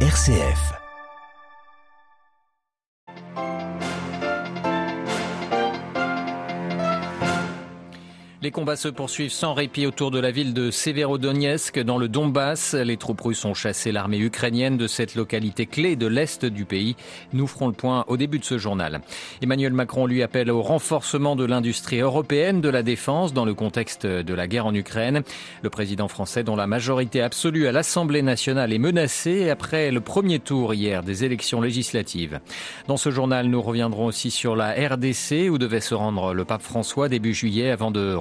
RCF. Les combats se poursuivent sans répit autour de la ville de Severodonetsk dans le Donbass. Les troupes russes ont chassé l'armée ukrainienne de cette localité clé de l'est du pays. Nous ferons le point au début de ce journal. Emmanuel Macron lui appelle au renforcement de l'industrie européenne de la défense dans le contexte de la guerre en Ukraine. Le président français dont la majorité absolue à l'Assemblée nationale est menacée après le premier tour hier des élections législatives. Dans ce journal, nous reviendrons aussi sur la RDC où devait se rendre le pape François début juillet avant de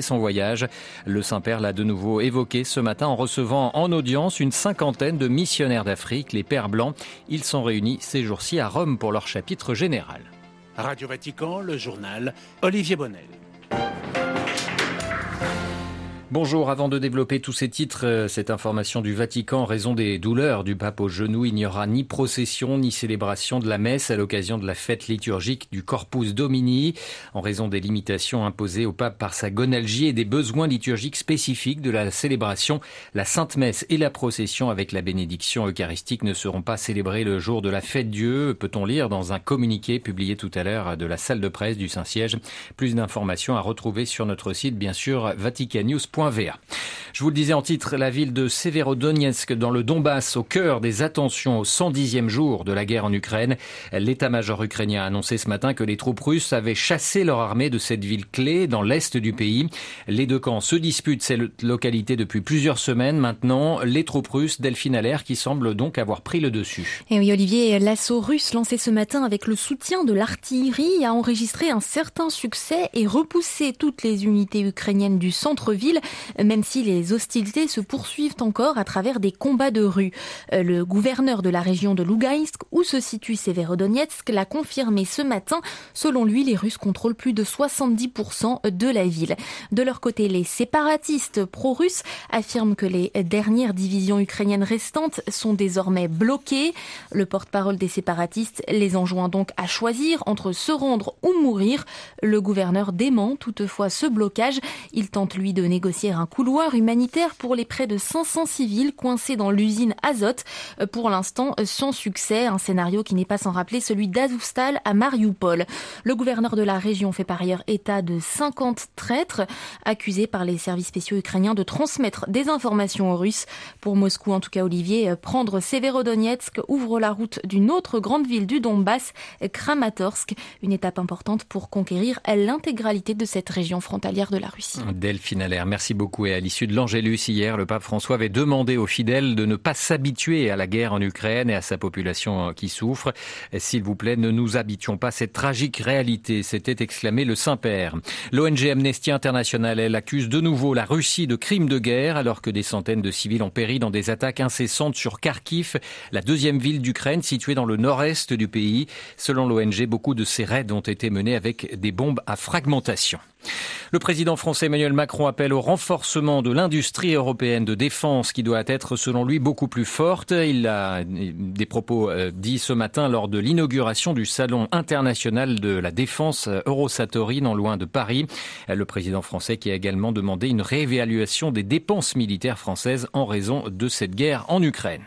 son voyage. Le Saint-Père l'a de nouveau évoqué ce matin en recevant en audience une cinquantaine de missionnaires d'Afrique, les Pères Blancs. Ils sont réunis ces jours-ci à Rome pour leur chapitre général. Radio Vatican, le journal, Olivier Bonnel. Bonjour, avant de développer tous ces titres, euh, cette information du Vatican, en raison des douleurs du pape au genou, il n'y aura ni procession ni célébration de la messe à l'occasion de la fête liturgique du Corpus Domini, en raison des limitations imposées au pape par sa gonalgie et des besoins liturgiques spécifiques de la célébration. La Sainte Messe et la procession avec la bénédiction eucharistique ne seront pas célébrées le jour de la fête Dieu, peut-on lire dans un communiqué publié tout à l'heure de la salle de presse du Saint-Siège. Plus d'informations à retrouver sur notre site, bien sûr, Je vous le disais en titre, la ville de Severodonetsk dans le Donbass, au cœur des attentions au 110e jour de la guerre en Ukraine. L'état-major ukrainien a annoncé ce matin que les troupes russes avaient chassé leur armée de cette ville clé dans l'est du pays. Les deux camps se disputent cette localité depuis plusieurs semaines maintenant. Les troupes russes, Delphine Allaire, qui semblent donc avoir pris le dessus. Et oui, Olivier, l'assaut russe lancé ce matin avec le soutien de l'artillerie a enregistré un certain succès et repoussé toutes les unités ukrainiennes du centre-ville même si les hostilités se poursuivent encore à travers des combats de rue. Euh, le gouverneur de la région de Lugansk, où se situe Severodonetsk, l'a confirmé ce matin. Selon lui, les Russes contrôlent plus de 70% de la ville. De leur côté, les séparatistes pro-russes affirment que les dernières divisions ukrainiennes restantes sont désormais bloquées. Le porte-parole des séparatistes les enjoint donc à choisir entre se rendre ou mourir. Le gouverneur dément toutefois ce blocage. Il tente lui de négocier un couloir humanitaire pour les près de 500 civils coincés dans l'usine Azot. Euh, pour l'instant, sans succès, un scénario qui n'est pas sans rappeler celui d'Azovstal à Mariupol. Le gouverneur de la région fait par ailleurs état de 50 traîtres accusés par les services spéciaux ukrainiens de transmettre des informations aux Russes. Pour Moscou, en tout cas, Olivier, euh, prendre Severodonetsk ouvre la route d'une autre grande ville du Donbass, Kramatorsk, une étape importante pour conquérir l'intégralité de cette région frontalière de la Russie. Delphine Allaire, merci beaucoup. Et à l'issue de l'Angélus hier, le pape François avait demandé aux fidèles de ne pas s'habituer à la guerre en Ukraine et à sa population qui souffre. S'il vous plaît, ne nous habitions pas cette tragique réalité, s'était exclamé le Saint-Père. L'ONG Amnesty International, elle accuse de nouveau la Russie de crimes de guerre alors que des centaines de civils ont péri dans des attaques incessantes sur Kharkiv, la deuxième ville d'Ukraine située dans le nord-est du pays. Selon l'ONG, beaucoup de ces raids ont été menés avec des bombes à fragmentation. Le président français Emmanuel Macron appelle au renforcement de l'industrie européenne de défense qui doit être selon lui beaucoup plus forte. Il a des propos euh, dits ce matin lors de l'inauguration du salon international de la défense euh, Eurosatori non loin de Paris. Le président français qui a également demandé une réévaluation des dépenses militaires françaises en raison de cette guerre en Ukraine.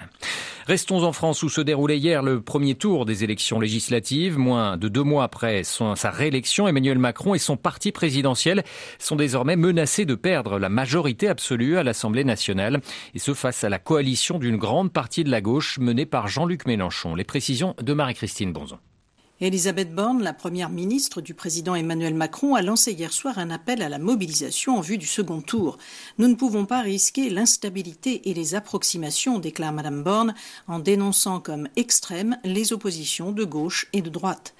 Restons en France où se déroulait hier le premier tour des élections législatives. Moins de deux mois après son, sa réélection, Emmanuel Macron et son parti présidentiel sont désormais menacés de perdre la majorité absolue à l'Assemblée nationale. Et ce face à la coalition d'une grande partie de la gauche menée par Jean-Luc Mélenchon. Les précisions de Marie-Christine Bonzon. Elisabeth Borne, la première ministre du président Emmanuel Macron, a lancé hier soir un appel à la mobilisation en vue du second tour. Nous ne pouvons pas risquer l'instabilité et les approximations, déclare Madame Borne, en dénonçant comme extrêmes les oppositions de gauche et de droite.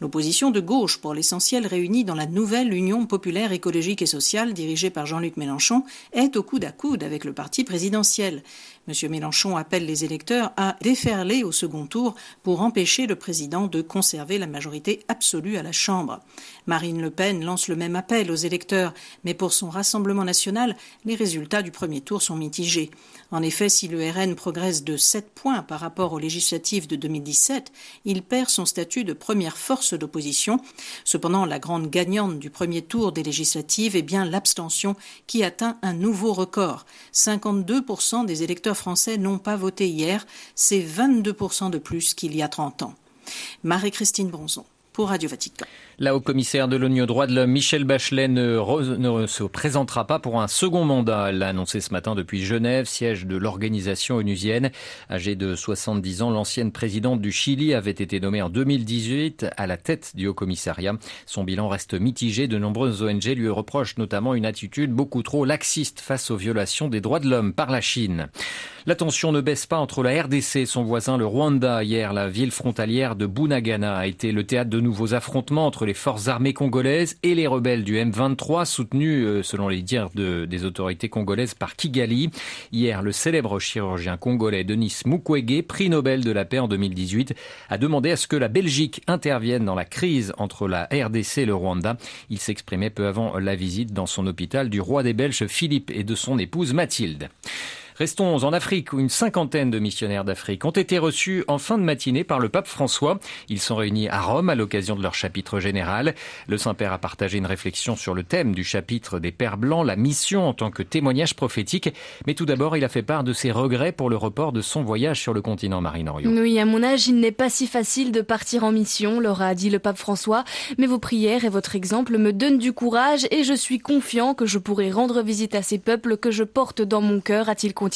L'opposition de gauche, pour l'essentiel réunie dans la nouvelle Union populaire écologique et sociale dirigée par Jean-Luc Mélenchon, est au coude à coude avec le parti présidentiel. M. Mélenchon appelle les électeurs à déferler au second tour pour empêcher le président de conserver la majorité absolue à la Chambre. Marine Le Pen lance le même appel aux électeurs, mais pour son Rassemblement national, les résultats du premier tour sont mitigés. En effet, si le RN progresse de 7 points par rapport aux législatives de 2017, il perd son statut de première force d'opposition. Cependant, la grande gagnante du premier tour des législatives est bien l'abstention qui atteint un nouveau record. 52% des électeurs français n'ont pas voté hier. C'est 22% de plus qu'il y a 30 ans. Marie-Christine Bronzon pour Radio Vatican. La haut-commissaire de l'ONU aux droits de l'homme, Michel Bachelet, ne, se présentera pas pour un second mandat. Elle l'a annoncé ce matin depuis Genève, siège de l'organisation onusienne. Âgée de 70 ans, l'ancienne présidente du Chili avait été nommée en 2018 à la tête du haut-commissariat. Son bilan reste mitigé. De nombreuses ONG lui reprochent notamment une attitude beaucoup trop laxiste face aux violations des droits de l'homme par la Chine. La tension ne baisse pas entre la RDC et son voisin le Rwanda. Hier, la ville frontalière de Bunagana a été le théâtre de nouveaux affrontements entre les forces armées congolaises et les rebelles du M23, soutenus, euh, selon les dires des autorités congolaises, par Kigali. Hier, le célèbre chirurgien congolais Denis Mukwege, prix Nobel de la paix en 2018, a demandé à ce que la Belgique intervienne dans la crise entre la RDC et le Rwanda. Il s'exprimait peu avant la visite dans son hôpital du roi des Belges Philippe et de son épouse Mathilde. Restons en Afrique où une cinquantaine de missionnaires d'Afrique ont été reçus en fin de matinée par le pape François. Ils sont réunis à Rome à l'occasion de leur chapitre général. Le Saint-Père a partagé une réflexion sur le thème du chapitre des Pères Blancs, la mission en tant que témoignage prophétique. Mais tout d'abord, il a fait part de ses regrets pour le report de son voyage sur le continent Marine-Orion. Oui, à mon âge, il n'est pas si facile de partir en mission, leur a dit le pape François. Mais vos prières et votre exemple me donnent du courage et je suis confiant que je pourrai rendre visite à ces peuples que je porte dans mon cœur, a-t-il continué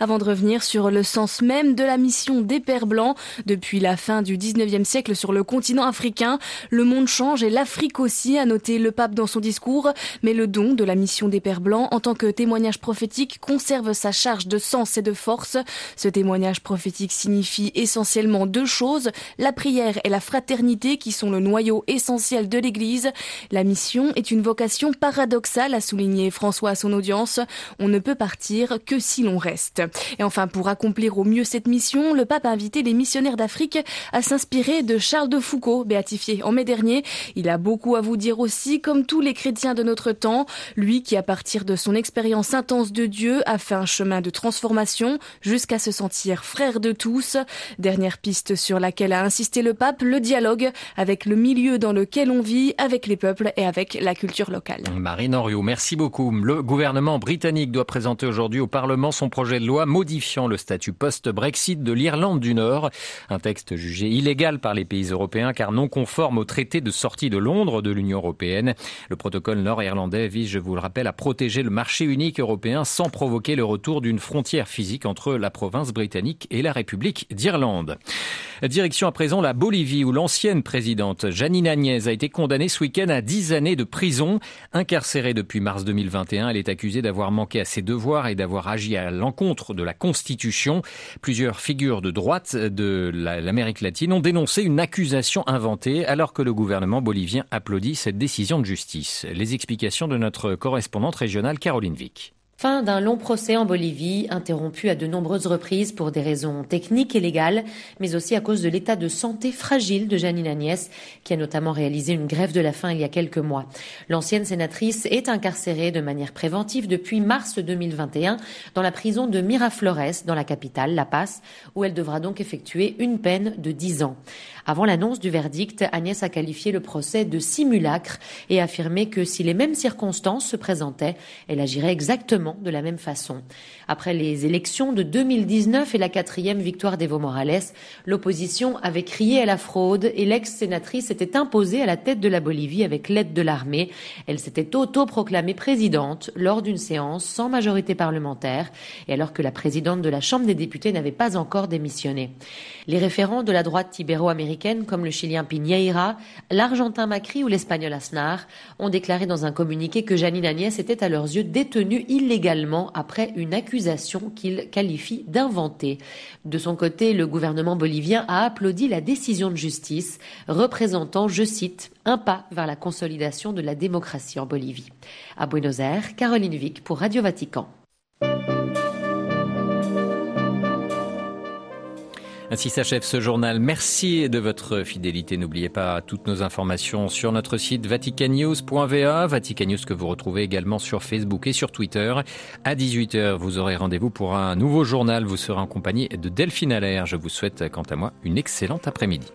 avant de revenir sur le sens même de la mission des Pères Blancs. Depuis la fin du 19e siècle sur le continent africain, le monde change et l'Afrique aussi, a noté le pape dans son discours. Mais le don de la mission des Pères Blancs en tant que témoignage prophétique conserve sa charge de sens et de force. Ce témoignage prophétique signifie essentiellement deux choses, la prière et la fraternité qui sont le noyau essentiel de l'Église. La mission est une vocation paradoxale, a souligné François à son audience. On ne peut partir que si l'on reste. Et enfin, pour accomplir au mieux cette mission, le pape a invité les missionnaires d'Afrique à s'inspirer de Charles de Foucault, béatifié en mai dernier. Il a beaucoup à vous dire aussi, comme tous les chrétiens de notre temps, lui qui, à partir de son expérience intense de Dieu, a fait un chemin de transformation jusqu'à se sentir frère de tous. Dernière piste sur laquelle a insisté le pape, le dialogue avec le milieu dans lequel on vit, avec les peuples et avec la culture locale. Marine Henriot, merci beaucoup. Le gouvernement britannique doit présenter aujourd'hui au Parlement son projet de loi modifiant le statut post-Brexit de l'Irlande du Nord. Un texte jugé illégal par les pays européens car non conforme au traité de sortie de Londres de l'Union européenne. Le protocole nord-irlandais vise, je vous le rappelle, à protéger le marché unique européen sans provoquer le retour d'une frontière physique entre la province britannique et la République d'Irlande. Direction à présent la Bolivie où l'ancienne présidente Janine Agnès a été condamnée ce week-end à 10 années de prison. Incarcérée depuis mars 2021, elle est accusée d'avoir manqué à ses devoirs et d'avoir agi à l'encontre de la Constitution. Plusieurs figures de droite de l'Amérique latine ont dénoncé une accusation inventée alors que le gouvernement bolivien applaudit cette décision de justice. Les explications de notre correspondante régionale Caroline Vic. Fin d'un long procès en Bolivie, interrompu à de nombreuses reprises pour des raisons techniques et légales, mais aussi à cause de l'état de santé fragile de Janine Agnès, qui a notamment réalisé une grève de la faim il y a quelques mois. L'ancienne sénatrice est incarcérée de manière préventive depuis mars 2021 dans la prison de Miraflores, dans la capitale, La Paz, où elle devra donc effectuer une peine de 10 ans. Avant l'annonce du verdict, Agnès a qualifié le procès de simulacre et affirmé que si les mêmes circonstances se présentaient, elle agirait exactement de la même façon. Après les élections de 2019 et la quatrième victoire d'Evo Morales, l'opposition avait crié à la fraude et l'ex-sénatrice s'était imposée à la tête de la Bolivie avec l'aide de l'armée. Elle s'était auto-proclamée présidente lors d'une séance sans majorité parlementaire et alors que la présidente de la Chambre des députés n'avait pas encore démissionné. Les référents de la droite ibéro-américaine comme le Chilien Piñeira, l'Argentin Macri ou l'Espagnol Aznar ont déclaré dans un communiqué que Janine Agnès était à leurs yeux détenue illégalement après une accusation qu'ils qualifient d'inventée. De son côté, le gouvernement bolivien a applaudi la décision de justice, représentant, je cite, un pas vers la consolidation de la démocratie en Bolivie. À Buenos Aires, Caroline Vic pour Radio Vatican. Ainsi s'achève ce journal. Merci de votre fidélité. N'oubliez pas toutes nos informations sur notre site vaticanews.va, Vatican que vous retrouvez également sur Facebook et sur Twitter. À 18h, vous aurez rendez-vous pour un nouveau journal. Vous serez en compagnie de Delphine Allaire. Je vous souhaite, quant à moi, une excellente après-midi.